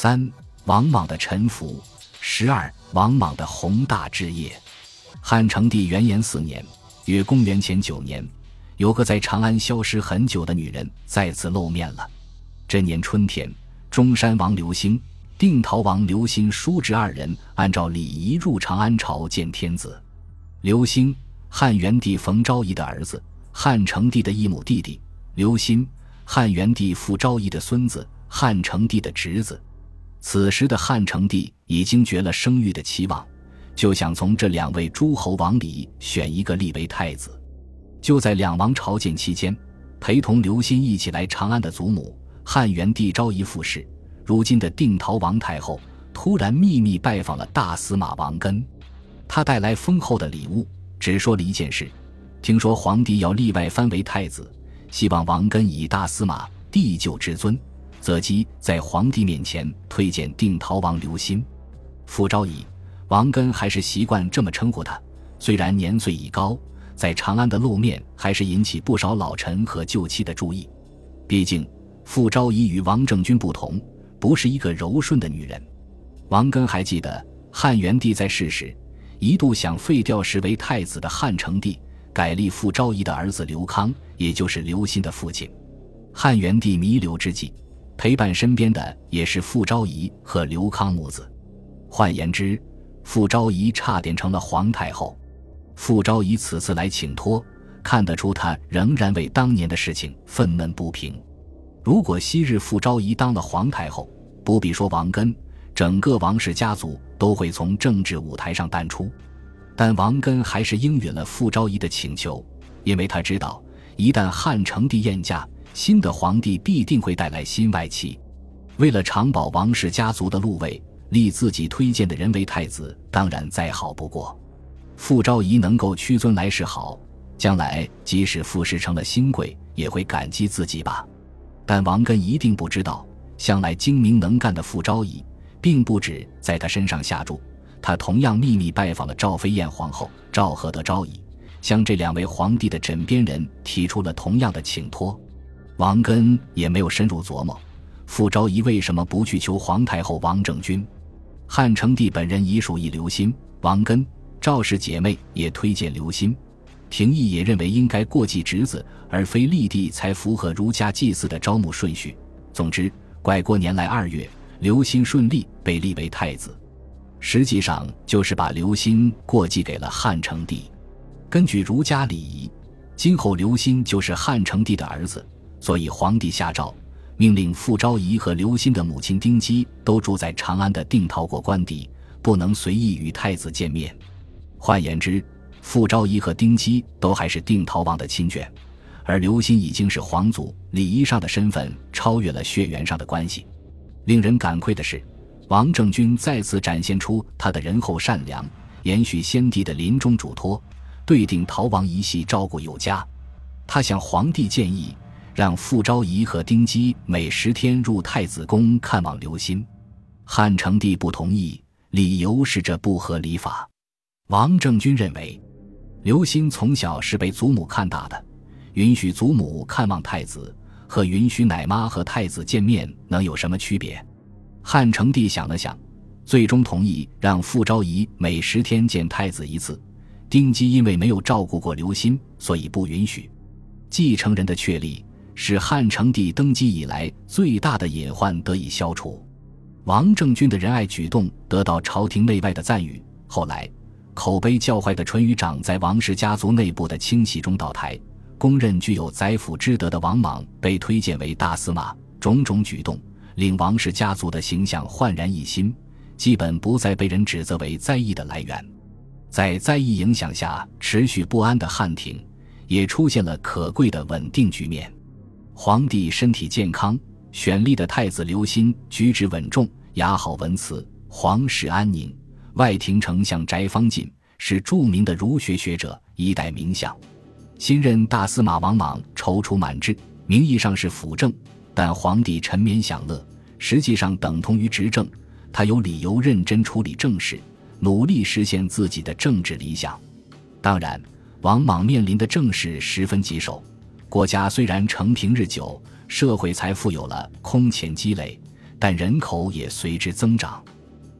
三、王莽的臣服。十二、王莽的宏大志业。汉成帝元延四年，约公元前九年，有个在长安消失很久的女人再次露面了。这年春天，中山王刘兴、定陶王刘歆叔侄二人按照礼仪入长安朝见天子。刘兴，汉元帝冯昭仪的儿子，汉成帝的异母弟弟；刘歆，汉元帝傅昭仪的孙子，汉成帝的侄子。此时的汉成帝已经绝了生育的期望，就想从这两位诸侯王里选一个立为太子。就在两王朝见期间，陪同刘歆一起来长安的祖母汉元帝昭仪傅氏，如今的定陶王太后，突然秘密拜访了大司马王根。他带来丰厚的礼物，只说了一件事：听说皇帝要立外藩为太子，希望王根以大司马帝舅之尊。择机在皇帝面前推荐定陶王刘歆、傅昭仪、王根，还是习惯这么称呼他。虽然年岁已高，在长安的露面还是引起不少老臣和旧戚的注意。毕竟傅昭仪与王政君不同，不是一个柔顺的女人。王根还记得汉元帝在世时，一度想废掉时为太子的汉成帝，改立傅昭仪的儿子刘康，也就是刘歆的父亲。汉元帝弥留之际。陪伴身边的也是傅昭仪和刘康母子，换言之，傅昭仪差点成了皇太后。傅昭仪此次来请托，看得出他仍然为当年的事情愤懑不平。如果昔日傅昭仪当了皇太后，不必说王根，整个王氏家族都会从政治舞台上淡出。但王根还是应允了傅昭仪的请求，因为他知道，一旦汉成帝宴驾。新的皇帝必定会带来新外戚，为了长保王氏家族的禄位，立自己推荐的人为太子，当然再好不过。傅昭仪能够屈尊来世好，将来即使傅氏成了新贵，也会感激自己吧。但王根一定不知道，向来精明能干的傅昭仪，并不止在他身上下注，他同样秘密拜访了赵飞燕皇后赵合德昭仪，向这两位皇帝的枕边人提出了同样的请托。王根也没有深入琢磨，傅昭仪为什么不去求皇太后王政君？汉成帝本人已属意刘歆、王根、赵氏姐妹也推荐刘歆，廷义也认为应该过继侄子而非立帝才符合儒家祭祀的招募顺序。总之，拐过年来二月，刘歆顺利被立为太子，实际上就是把刘歆过继给了汉成帝。根据儒家礼仪，今后刘歆就是汉成帝的儿子。所以，皇帝下诏，命令傅昭仪和刘歆的母亲丁姬都住在长安的定陶国官邸，不能随意与太子见面。换言之，傅昭仪和丁姬都还是定陶王的亲眷，而刘歆已经是皇族，礼仪上的身份超越了血缘上的关系。令人感愧的是，王政君再次展现出他的仁厚善良，延续先帝的临终嘱托，对定陶王一系照顾有加。他向皇帝建议。让傅昭仪和丁姬每十天入太子宫看望刘歆，汉成帝不同意，理由是这不合礼法。王政君认为，刘歆从小是被祖母看大的，允许祖母看望太子和允许奶妈和太子见面能有什么区别？汉成帝想了想，最终同意让傅昭仪每十天见太子一次。丁姬因为没有照顾过刘歆，所以不允许。继承人的确立。使汉成帝登基以来最大的隐患得以消除，王政君的仁爱举动得到朝廷内外的赞誉。后来，口碑较坏的淳于长在王氏家族内部的清洗中倒台，公认具有宰辅之德的王莽被推荐为大司马。种种举动令王氏家族的形象焕然一新，基本不再被人指责为灾异的来源。在灾异影响下持续不安的汉庭，也出现了可贵的稳定局面。皇帝身体健康，选立的太子刘歆举止稳重，雅好文辞，皇室安宁。外廷丞相翟方进是著名的儒学学者，一代名相。新任大司马王莽踌躇满志，名义上是辅政，但皇帝沉眠享乐，实际上等同于执政。他有理由认真处理政事，努力实现自己的政治理想。当然，王莽面临的政事十分棘手。国家虽然承平日久，社会财富有了空前积累，但人口也随之增长。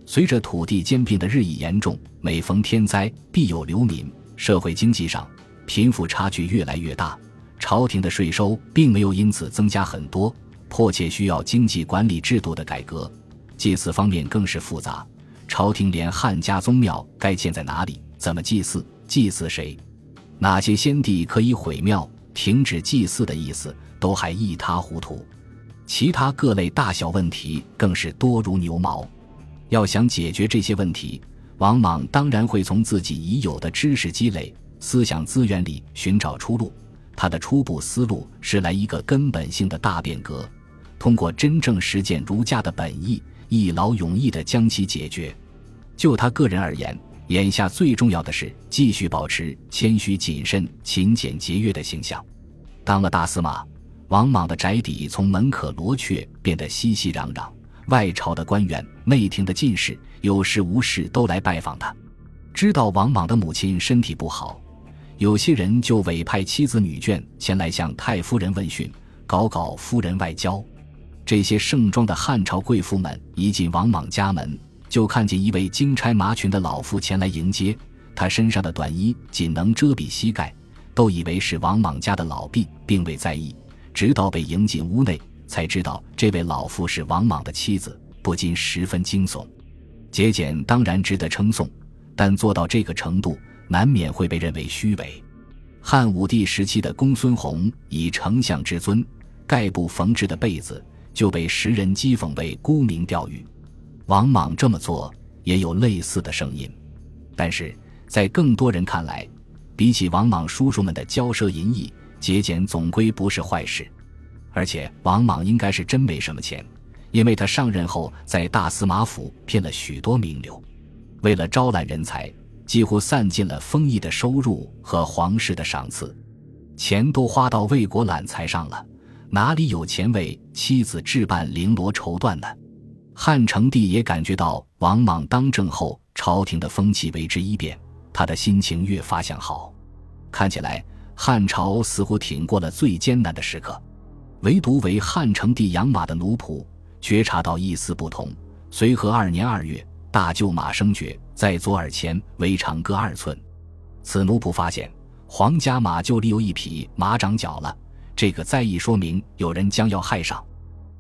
随着土地兼并的日益严重，每逢天灾必有流民，社会经济上贫富差距越来越大。朝廷的税收并没有因此增加很多，迫切需要经济管理制度的改革。祭祀方面更是复杂，朝廷连汉家宗庙该建在哪里、怎么祭祀、祭祀谁、哪些先帝可以毁庙、停止祭祀的意思都还一塌糊涂。其他各类大小问题更是多如牛毛。要想解决这些问题，王莽当然会从自己已有的知识积累、思想资源里寻找出路。他的初步思路是来一个根本性的大变革，通过真正实践儒家的本意。一劳永逸地将其解决。就他个人而言，眼下最重要的是继续保持谦虚谨慎、勤俭节约的形象。当了大司马，王莽的宅邸从门可罗雀变得熙熙攘攘，外朝的官员、内廷的进士有事无事都来拜访他。知道王莽的母亲身体不好，有些人就委派妻子女眷前来向太夫人问讯，搞搞夫人外交。这些盛装的汉朝贵妇们一进王莽家门，就看见一位金钗麻裙的老妇前来迎接。她身上的短衣仅能遮蔽膝盖，都以为是王莽家的老婢，并未在意。直到被迎进屋内，才知道这位老妇是王莽的妻子，不禁十分惊悚。节俭当然值得称颂，但做到这个程度，难免会被认为虚伪。汉武帝时期的公孙弘以丞相之尊盖布缝制的被子。就被时人讥讽为沽名钓誉，王莽这么做也有类似的声音，但是在更多人看来，比起王莽叔叔们的骄奢淫逸，节俭总归不是坏事。而且王莽应该是真没什么钱，因为他上任后在大司马府骗了许多名流，为了招揽人才，几乎散尽了丰邑的收入和皇室的赏赐，钱都花到为国揽才上了。哪里有钱为妻子置办绫罗绸缎呢？汉成帝也感觉到王莽当政后，朝廷的风气为之一变，他的心情越发向好。看起来汉朝似乎挺过了最艰难的时刻，唯独为汉成帝养马的奴仆觉察到一丝不同。随和二年二月，大厩马生角在左耳前围长各二寸，此奴仆发现皇家马厩里有一匹马长脚了。这个再一说明有人将要害上。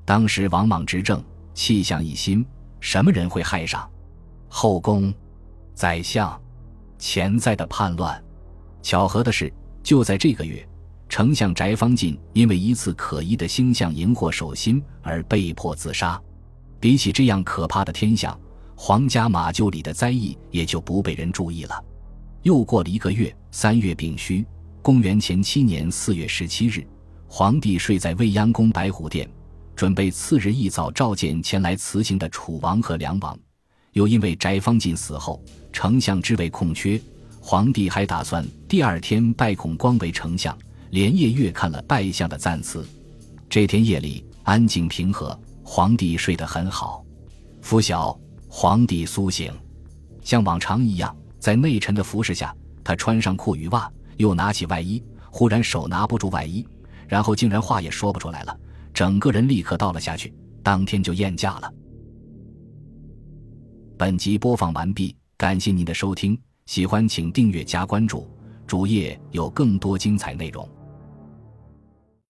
当时王莽执政，气象一新，什么人会害上？后宫、宰相、潜在的叛乱。巧合的是，就在这个月，丞相翟方进因为一次可疑的星象荧惑守心而被迫自杀。比起这样可怕的天象，皇家马厩里的灾异也就不被人注意了。又过了一个月，三月丙戌，公元前七年四月十七日。皇帝睡在未央宫白虎殿，准备次日一早召见前来辞行的楚王和梁王。又因为翟方进死后，丞相之位空缺，皇帝还打算第二天拜孔光为丞相，连夜阅看了拜相的赞词。这天夜里安静平和，皇帝睡得很好。拂晓，皇帝苏醒，像往常一样，在内臣的服侍下，他穿上裤与袜，又拿起外衣，忽然手拿不住外衣。然后竟然话也说不出来了，整个人立刻倒了下去，当天就厌驾了。本集播放完毕，感谢您的收听，喜欢请订阅加关注，主页有更多精彩内容。